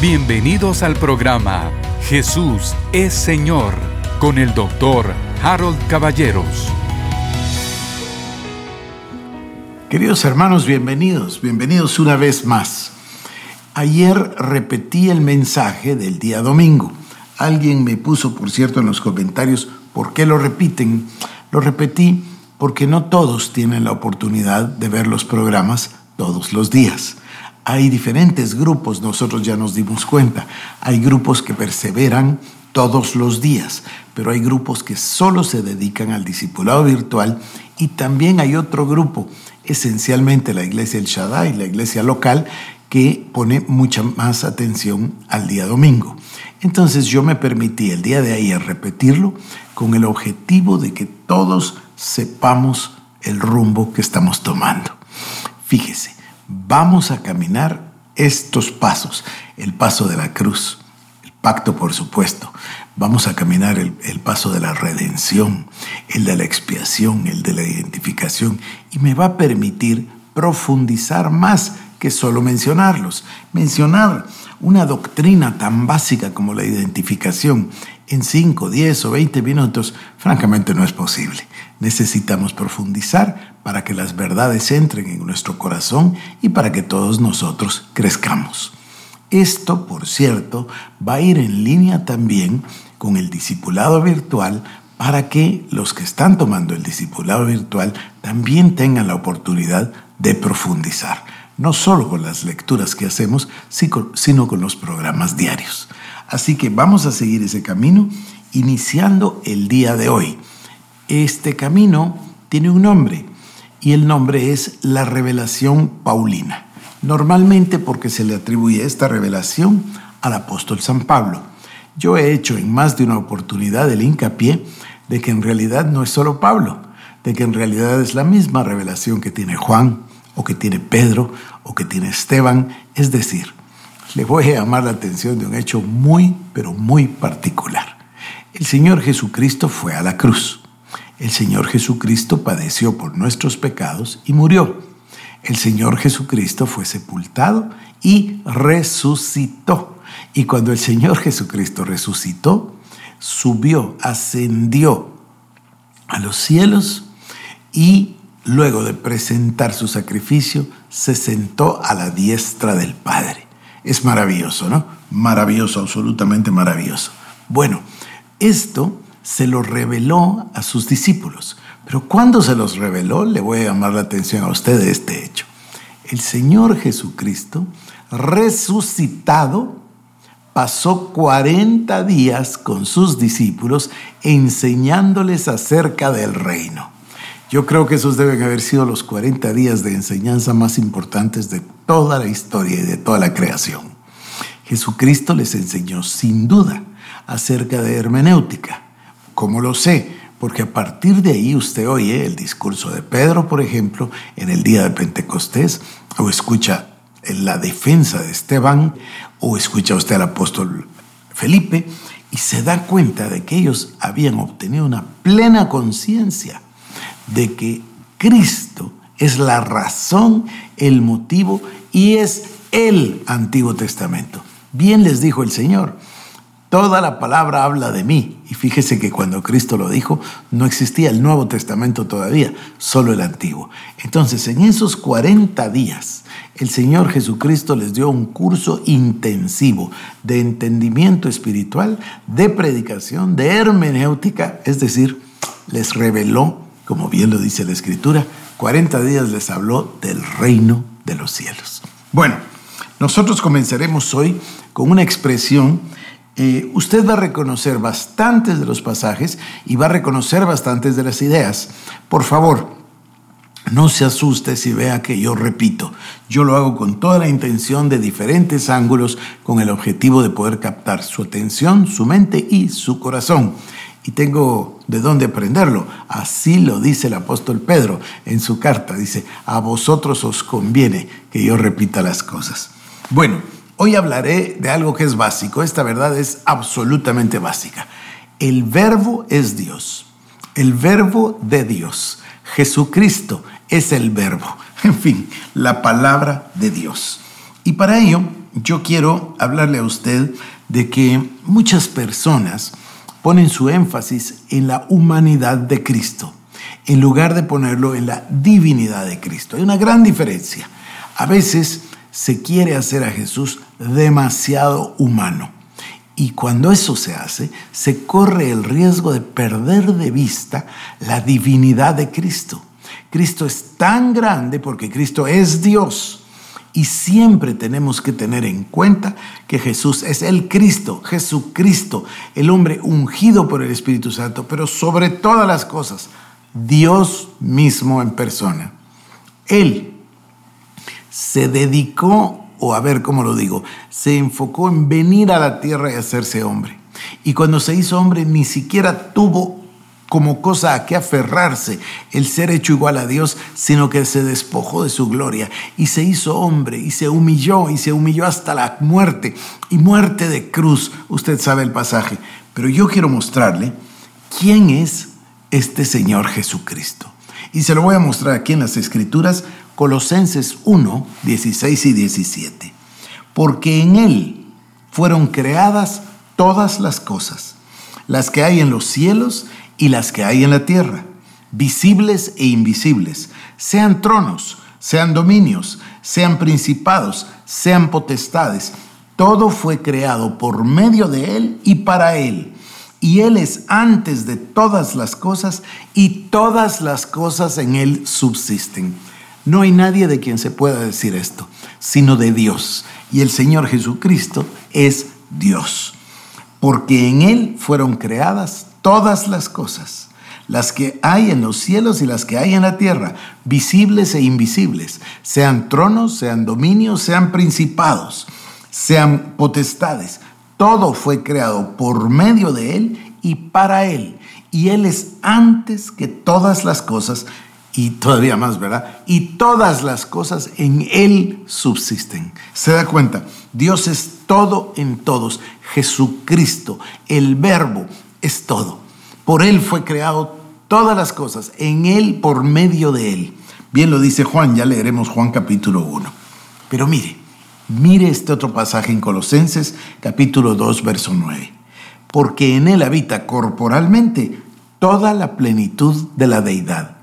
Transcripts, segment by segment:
Bienvenidos al programa Jesús es Señor con el doctor Harold Caballeros. Queridos hermanos, bienvenidos, bienvenidos una vez más. Ayer repetí el mensaje del día domingo. Alguien me puso, por cierto, en los comentarios, ¿por qué lo repiten? Lo repetí porque no todos tienen la oportunidad de ver los programas todos los días. Hay diferentes grupos, nosotros ya nos dimos cuenta. Hay grupos que perseveran todos los días, pero hay grupos que solo se dedican al discipulado virtual y también hay otro grupo, esencialmente la iglesia El Shaddai, la iglesia local, que pone mucha más atención al día domingo. Entonces yo me permití el día de ayer repetirlo con el objetivo de que todos sepamos el rumbo que estamos tomando. Fíjese, vamos a caminar estos pasos, el paso de la cruz, el pacto por supuesto, vamos a caminar el, paso de la redención, el de la expiación, el de la identificación, y me va a permitir profundizar más que solo mencionarlos. Mencionar una doctrina tan básica como la identificación en 5, 10 o 20 minutos, francamente no es posible. Necesitamos profundizar para que las verdades entren en nuestro corazón y para que todos nosotros crezcamos. Esto, por cierto, va a ir en línea también con el discipulado virtual para que los que están tomando el discipulado virtual también tengan la oportunidad de profundizar, no solo con las lecturas que hacemos, sino con los programas diarios. Así que vamos a seguir ese camino iniciando el día de hoy. Este camino tiene un nombre y el nombre es la revelación paulina. Normalmente porque se le atribuye esta revelación al apóstol San Pablo. Yo he hecho en más de una oportunidad el hincapié de que en realidad no es solo Pablo, de que en realidad es la misma revelación que tiene Juan o que tiene Pedro o que tiene Esteban. Es decir, le voy a llamar la atención de un hecho muy, pero muy particular. El Señor Jesucristo fue a la cruz el Señor Jesucristo padeció por nuestros pecados y murió. El Señor Jesucristo fue sepultado y resucitó. Y cuando el Señor Jesucristo resucitó, subió, ascendió a los cielos y luego de presentar su sacrificio, se sentó a la diestra del Padre. Es maravilloso, ¿no? Maravilloso, absolutamente maravilloso. Bueno, esto se lo reveló a sus discípulos. Pero cuando se los reveló, le voy a llamar la atención a usted de este hecho. El Señor Jesucristo, resucitado, pasó 40 días con sus discípulos enseñándoles acerca del reino. Yo creo que esos deben haber sido los 40 días de enseñanza más importantes de toda la historia y de toda la creación. Jesucristo les enseñó sin duda acerca de hermenéutica, ¿Cómo lo sé? Porque a partir de ahí usted oye el discurso de Pedro, por ejemplo, en el día de Pentecostés, o escucha la defensa de Esteban, o escucha usted al apóstol Felipe, y se da cuenta de que ellos habían obtenido una plena conciencia de que Cristo es la razón, el motivo y es el Antiguo Testamento. Bien les dijo el Señor, Toda la palabra habla de mí. Y fíjese que cuando Cristo lo dijo, no existía el Nuevo Testamento todavía, solo el Antiguo. Entonces, en esos 40 días, el Señor Jesucristo les dio un curso intensivo de entendimiento espiritual, de predicación, de hermenéutica, es decir, les reveló, como bien lo dice la Escritura, 40 días les habló del reino de los cielos. Bueno, nosotros comenzaremos hoy con una expresión eh, usted va a reconocer bastantes de los pasajes y va a reconocer bastantes de las ideas. Por favor, no se asuste si vea que yo repito. Yo lo hago con toda la intención de diferentes ángulos con el objetivo de poder captar su atención, su mente y su corazón. Y tengo de dónde aprenderlo. Así lo dice el apóstol Pedro en su carta. Dice, a vosotros os conviene que yo repita las cosas. Bueno, Hoy hablaré de algo que es básico. Esta verdad es absolutamente básica. El verbo es Dios. El verbo de Dios. Jesucristo es el verbo. En fin, la palabra de Dios. Y para ello yo quiero hablarle a usted de que muchas personas ponen su énfasis en la humanidad de Cristo, en lugar de ponerlo en la divinidad de Cristo. Hay una gran diferencia. A veces se quiere hacer a Jesús demasiado humano. Y cuando eso se hace, se corre el riesgo de perder de vista la divinidad de Cristo. Cristo es tan grande porque Cristo es Dios. Y siempre tenemos que tener en cuenta que Jesús es el Cristo, Jesucristo, el hombre ungido por el Espíritu Santo, pero sobre todas las cosas, Dios mismo en persona. Él se dedicó, o a ver cómo lo digo, se enfocó en venir a la tierra y hacerse hombre. Y cuando se hizo hombre ni siquiera tuvo como cosa a que aferrarse el ser hecho igual a Dios, sino que se despojó de su gloria y se hizo hombre y se humilló y se humilló hasta la muerte y muerte de cruz. Usted sabe el pasaje, pero yo quiero mostrarle quién es este Señor Jesucristo. Y se lo voy a mostrar aquí en las Escrituras, Colosenses 1, 16 y 17. Porque en Él fueron creadas todas las cosas, las que hay en los cielos y las que hay en la tierra, visibles e invisibles, sean tronos, sean dominios, sean principados, sean potestades. Todo fue creado por medio de Él y para Él. Y Él es antes de todas las cosas y todas las cosas en Él subsisten. No hay nadie de quien se pueda decir esto, sino de Dios. Y el Señor Jesucristo es Dios. Porque en Él fueron creadas todas las cosas, las que hay en los cielos y las que hay en la tierra, visibles e invisibles, sean tronos, sean dominios, sean principados, sean potestades. Todo fue creado por medio de Él y para Él. Y Él es antes que todas las cosas y todavía más, ¿verdad? Y todas las cosas en Él subsisten. ¿Se da cuenta? Dios es todo en todos. Jesucristo, el verbo, es todo. Por Él fue creado todas las cosas, en Él, por medio de Él. Bien lo dice Juan, ya leeremos Juan capítulo 1. Pero mire, mire este otro pasaje en Colosenses capítulo 2, verso 9. Porque en Él habita corporalmente toda la plenitud de la deidad.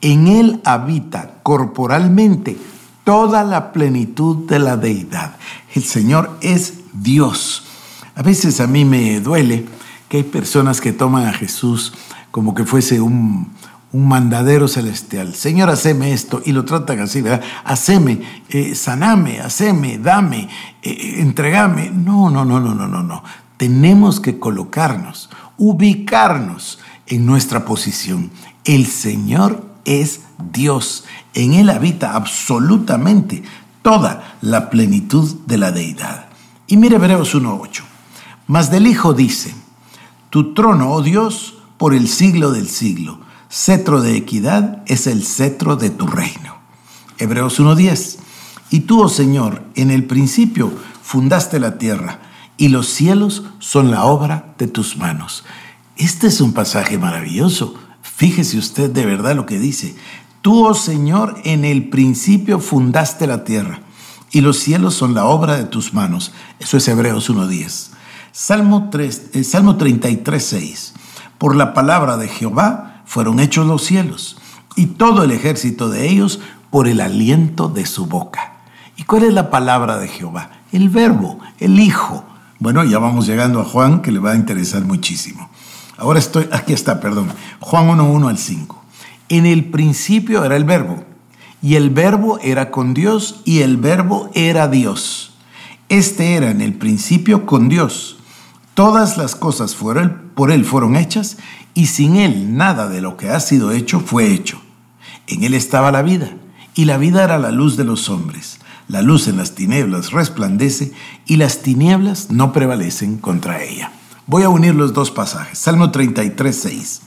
En Él habita corporalmente toda la plenitud de la deidad. El Señor es Dios. A veces a mí me duele que hay personas que toman a Jesús como que fuese un, mandadero celestial. Señor, haceme esto. Y lo tratan así, ¿verdad? Haceme, eh, saname, haceme, dame, eh, entregame. No, no, no, no, no, no, no. Tenemos que colocarnos, ubicarnos en nuestra posición. El Señor es Dios. En Él habita absolutamente toda la plenitud de la deidad. Y mire Hebreos 1.8. Mas del Hijo dice, tu trono, oh Dios, por el siglo del siglo. Cetro de equidad es el cetro de tu reino. Hebreos 1.10. Y tú, oh Señor, en el principio fundaste la tierra, y los cielos son la obra de tus manos. Este es un pasaje maravilloso. Fíjese usted de verdad lo que dice. Tú, oh Señor, en el principio fundaste la tierra, y los cielos son la obra de tus manos. Eso es Hebreos 1.10. Salmo, 3, eh, Salmo 33, 6. Por la palabra de Jehová fueron hechos los cielos, y todo el ejército de ellos por el aliento de su boca. ¿Y cuál es la palabra de Jehová? El verbo, el Hijo. Bueno, ya vamos llegando a Juan, que le va a interesar muchísimo. Ahora estoy, aquí está, perdón. Juan 1, 1 al 5. En el principio era el verbo, y el verbo era con Dios, y el verbo era Dios. Este era en el principio con Dios. Todas las cosas por él fueron hechas y sin él nada de lo que ha sido hecho fue hecho. En él estaba la vida y la vida era la luz de los hombres. La luz en las tinieblas resplandece y las tinieblas no prevalecen contra ella. Voy a unir los dos pasajes. Salmo 33, 6.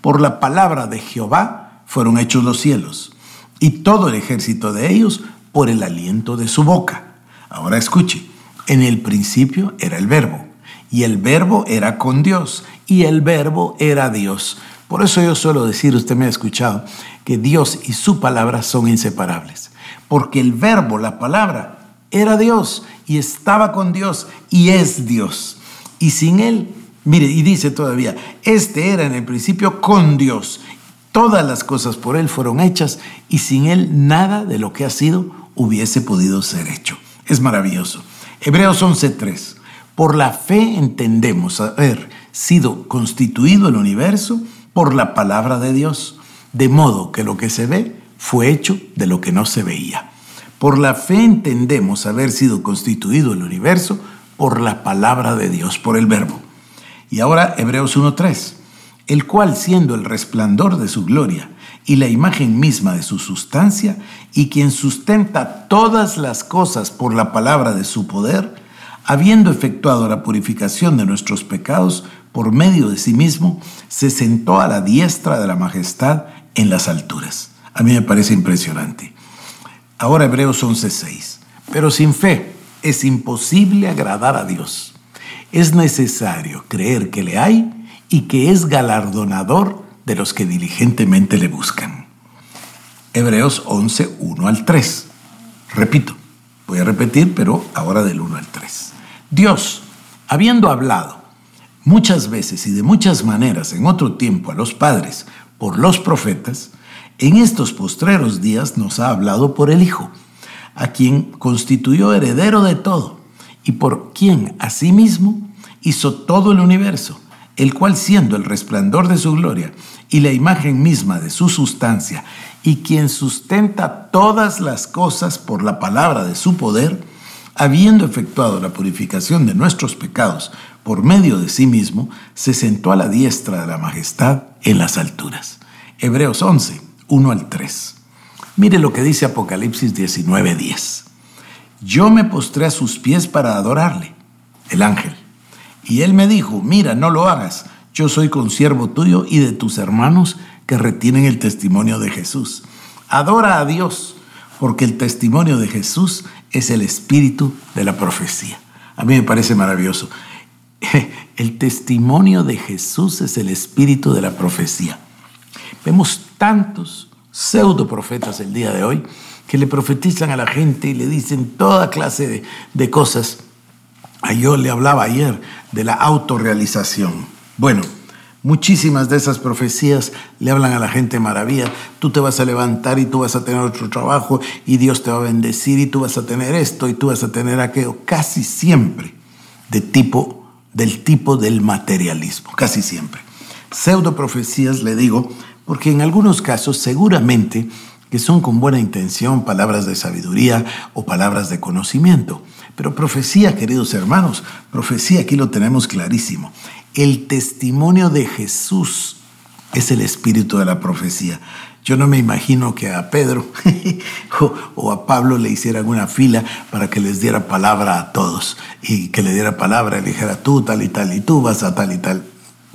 Por la palabra de Jehová fueron hechos los cielos y todo el ejército de ellos por el aliento de su boca. Ahora escuche, en el principio era el verbo y el verbo era con Dios y el verbo era Dios. Por eso yo suelo decir, usted me ha escuchado, que Dios y su palabra son inseparables. Porque el verbo, la palabra, era Dios y estaba con Dios y es Dios. Y sin Él, mire, y dice todavía, este era en el principio con Dios. Todas las cosas por Él fueron hechas y sin Él nada de lo que ha sido hubiese podido ser hecho. Es maravilloso. Hebreos 11:3. Por la fe entendemos haber sido constituido el universo por la palabra de Dios, de modo que lo que se ve fue hecho de lo que no se veía. Por la fe entendemos haber sido constituido el universo por la palabra de Dios, por el verbo. Y ahora Hebreos 1.3, el cual siendo el resplandor de su gloria y la imagen misma de su sustancia, y quien sustenta todas las cosas por la palabra de su poder, habiendo efectuado la purificación de nuestros pecados por medio de sí mismo, se sentó a la diestra de la majestad en las alturas. A mí me parece impresionante. Ahora Hebreos 11:6. Pero sin fe es imposible agradar a Dios. Es necesario creer que le hay y que es galardonador de los que diligentemente le buscan. Hebreos 11, 1 al 3. Repito, voy a repetir, pero ahora del 1 al 3. Dios, habiendo hablado muchas veces y de muchas maneras en otro tiempo a los padres por los profetas, en estos postreros días nos ha hablado por el Hijo, a quien constituyó heredero de todo y por quien asimismo hizo todo el universo, el cual siendo el resplandor de su gloria y la imagen misma de su sustancia, y quien sustenta todas las cosas por la palabra de su poder, habiendo efectuado la purificación de nuestros pecados por medio de sí mismo, se sentó a la diestra de la majestad en las alturas. Hebreos 11, 1 al 3. Mire lo que dice Apocalipsis 19, 10. Yo me postré a sus pies para adorarle, el ángel. Y él me dijo, mira, no lo hagas, yo soy consiervo tuyo y de tus hermanos que retienen el testimonio de Jesús. Adora a Dios, porque el testimonio de Jesús es el espíritu de la profecía. A mí me parece maravilloso. El testimonio de Jesús es el espíritu de la profecía. Vemos tantos pseudo profetas el día de hoy que le profetizan a la gente y le dicen toda clase de, de cosas. A yo le hablaba ayer de la autorrealización. Bueno, muchísimas de esas profecías le hablan a la gente maravilla. Tú te vas a levantar y tú vas a tener otro trabajo y Dios te va a bendecir y tú vas a tener esto y tú vas a tener aquello. Casi siempre de tipo, del tipo del materialismo, casi siempre. Pseudo profecías, le digo, porque en algunos casos seguramente que son con buena intención palabras de sabiduría o palabras de conocimiento. Pero profecía, queridos hermanos, profecía aquí lo tenemos clarísimo. El testimonio de Jesús es el espíritu de la profecía. Yo no me imagino que a Pedro o, a Pablo le hicieran una fila para que les diera palabra a todos y que le diera palabra y dijera tú tal y tal y tú vas a tal y tal.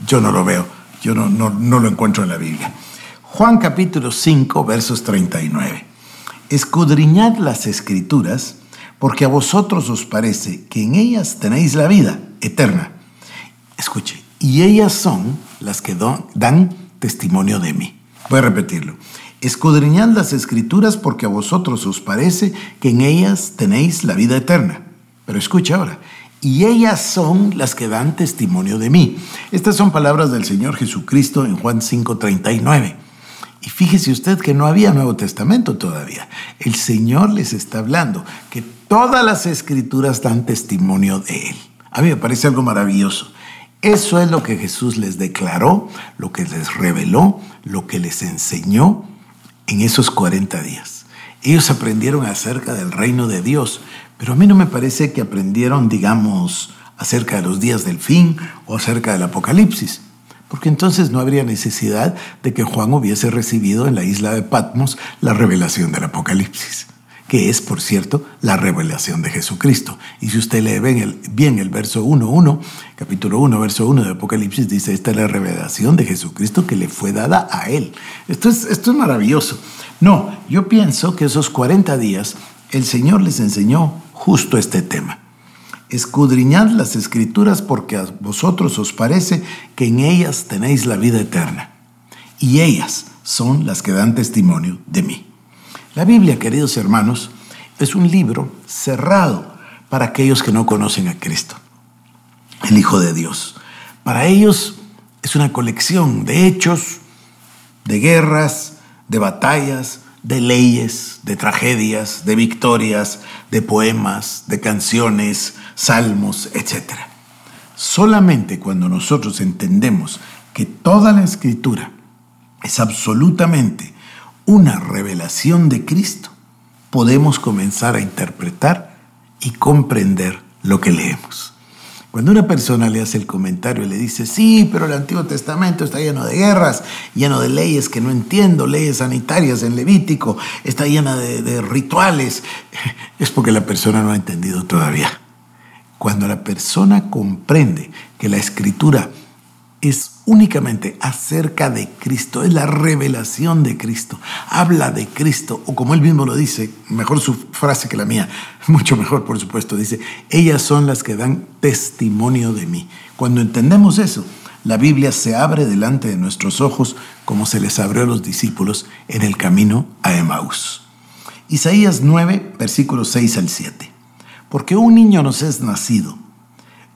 Yo no lo veo. Yo no, no, lo encuentro en la Biblia. Juan capítulo 5, versos 39. Escudriñad las escrituras, porque a vosotros os parece que en ellas tenéis la vida eterna. Escuche, y ellas son las que dan testimonio de mí. Voy a repetirlo. Escudriñad las escrituras porque a vosotros os parece que en ellas tenéis la vida eterna. Pero escucha ahora, y ellas son las que dan testimonio de mí. Estas son palabras del Señor Jesucristo en Juan 5:39. Y fíjese usted que no había Nuevo Testamento todavía. El Señor les está hablando que todas las escrituras dan testimonio de Él. A mí me parece algo maravilloso. Eso es lo que Jesús les declaró, lo que les reveló, lo que les enseñó en esos 40 días. Ellos aprendieron acerca del reino de Dios, pero a mí no me parece que aprendieron, digamos, acerca de los días del fin o acerca del Apocalipsis, porque entonces no habría necesidad de que Juan hubiese recibido en la isla de Patmos la revelación del Apocalipsis, que es, por cierto, la revelación de Jesucristo. Y si usted lee bien el, bien el verso 1.1, capítulo 1, verso 1 de Apocalipsis, dice, esta es la revelación de Jesucristo que le fue dada a él. Esto es, esto es maravilloso. No, yo pienso que esos 40 días el Señor les enseñó justo este tema. Escudriñad las escrituras porque a vosotros os parece que en ellas tenéis la vida eterna. Y ellas son las que dan testimonio de mí. La Biblia, queridos hermanos, es un libro cerrado para aquellos que no conocen a Cristo, el Hijo de Dios. Para ellos es una colección de hechos, de guerras, de batallas, de leyes, de tragedias, de victorias, de poemas, de canciones, salmos, etc. Solamente cuando nosotros entendemos que toda la escritura es absolutamente una revelación de Cristo, podemos comenzar a interpretar y comprender lo que leemos. Cuando una persona le hace el comentario y le dice, sí, pero el Antiguo Testamento está lleno de guerras, lleno de leyes que no entiendo, leyes sanitarias en Levítico, está llena de, de rituales, es porque la persona no ha entendido todavía. Cuando la persona comprende que la escritura es únicamente acerca de Cristo, es la revelación de Cristo, habla de Cristo, o como él mismo lo dice, mejor su frase que la mía, mucho mejor por supuesto, dice, ellas son las que dan testimonio de mí. Cuando entendemos eso, la Biblia se abre delante de nuestros ojos como se les abrió a los discípulos en el camino a Emaús. Isaías 9, versículos 6 al 7. Porque un niño nos es nacido,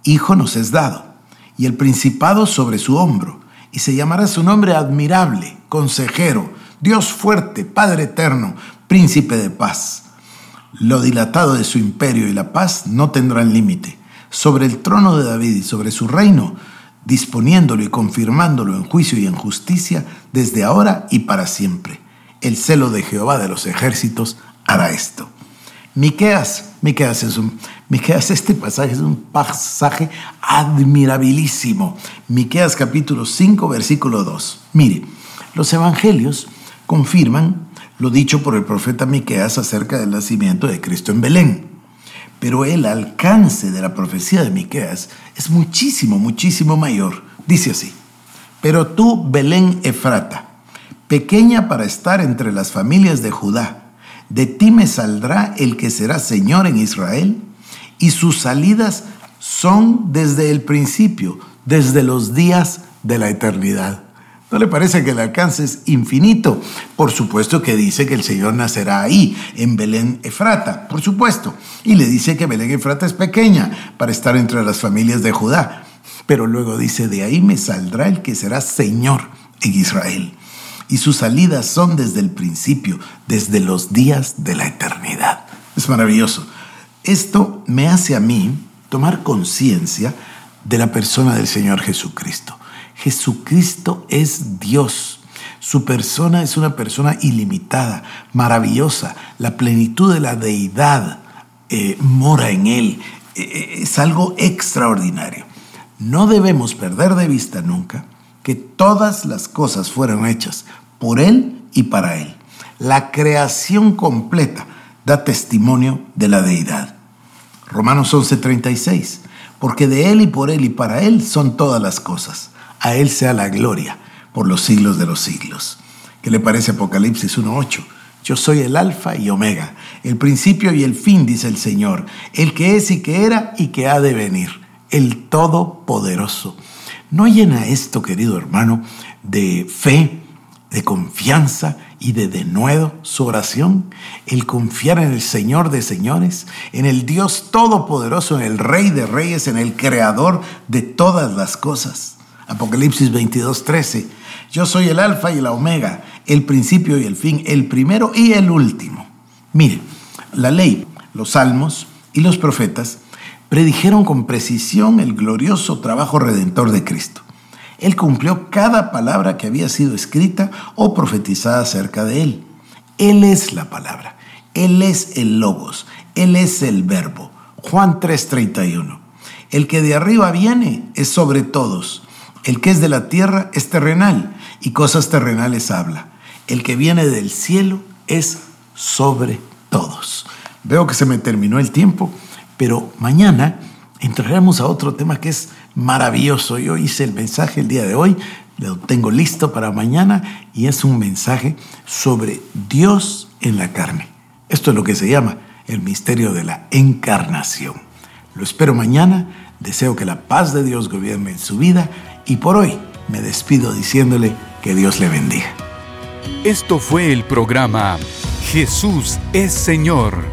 hijo nos es dado y el principado sobre su hombro, y se llamará su nombre admirable, consejero, Dios fuerte, Padre eterno, príncipe de paz. Lo dilatado de su imperio y la paz no tendrán límite. Sobre el trono de David y sobre su reino, disponiéndolo y confirmándolo en juicio y en justicia desde ahora y para siempre. El celo de Jehová de los ejércitos hará esto. Miqueas, Miqueas es un, Miqueas, este pasaje es un pasaje admirabilísimo. Miqueas capítulo 5, versículo 2. Mire, los evangelios confirman lo dicho por el profeta Miqueas acerca del nacimiento de Cristo en Belén. Pero el alcance de la profecía de Miqueas es muchísimo, muchísimo mayor. Dice así: Pero tú, Belén Efrata, pequeña para estar entre las familias de Judá, de ti me saldrá el que será Señor en Israel, y sus salidas son desde el principio, desde los días de la eternidad. ¿No le parece que el alcance es infinito? Por supuesto que dice que el Señor nacerá ahí, en Belén Efrata, por supuesto. Y le dice que Belén Efrata es pequeña para estar entre las familias de Judá. Pero luego dice, de ahí me saldrá el que será Señor en Israel y sus salidas son desde el principio, desde los días de la eternidad. Es maravilloso. Esto me hace a mí tomar conciencia de la persona del Señor Jesucristo. Jesucristo es Dios. Su persona es una persona ilimitada, maravillosa. La plenitud de la deidad eh, mora en Él. Eh, eh, es algo extraordinario. No debemos perder de vista nunca que todas las cosas fueron hechas por Él y para Él. La creación completa da testimonio de la deidad. Romanos 11:36, porque de Él y por Él y para Él son todas las cosas. A Él sea la gloria por los siglos de los siglos. ¿Qué le parece Apocalipsis 1:8? Yo soy el alfa y omega, el principio y el fin, dice el Señor, el que es y que era y que ha de venir, el Todopoderoso. ¿No llena esto, querido hermano, de fe, de confianza y de denuedo su oración, el confiar en el Señor de señores, en el Dios todopoderoso, en el Rey de reyes, en el Creador de todas las cosas. Apocalipsis 22, 13. Yo soy el alfa y la omega, el principio y el fin, el primero y el último. Mire, la ley, los salmos y los profetas predijeron con precisión el glorioso trabajo redentor de Cristo. Él cumplió cada palabra que había sido escrita o profetizada acerca de él. Él es la palabra, Él es el logos, Él es el verbo. Juan 3:31. El que de arriba viene es sobre todos. El que es de la tierra es terrenal y cosas terrenales habla. El que viene del cielo es sobre todos. Veo que se me terminó el tiempo, pero mañana entraremos a otro tema que es maravilloso. Yo hice el mensaje el día de hoy, lo tengo listo para mañana y es un mensaje sobre Dios en la carne. Esto es lo que se llama el misterio de la encarnación. Lo espero mañana, deseo que la paz de Dios gobierne en su vida y por hoy me despido diciéndole que Dios le bendiga. Esto fue el programa Jesús es Señor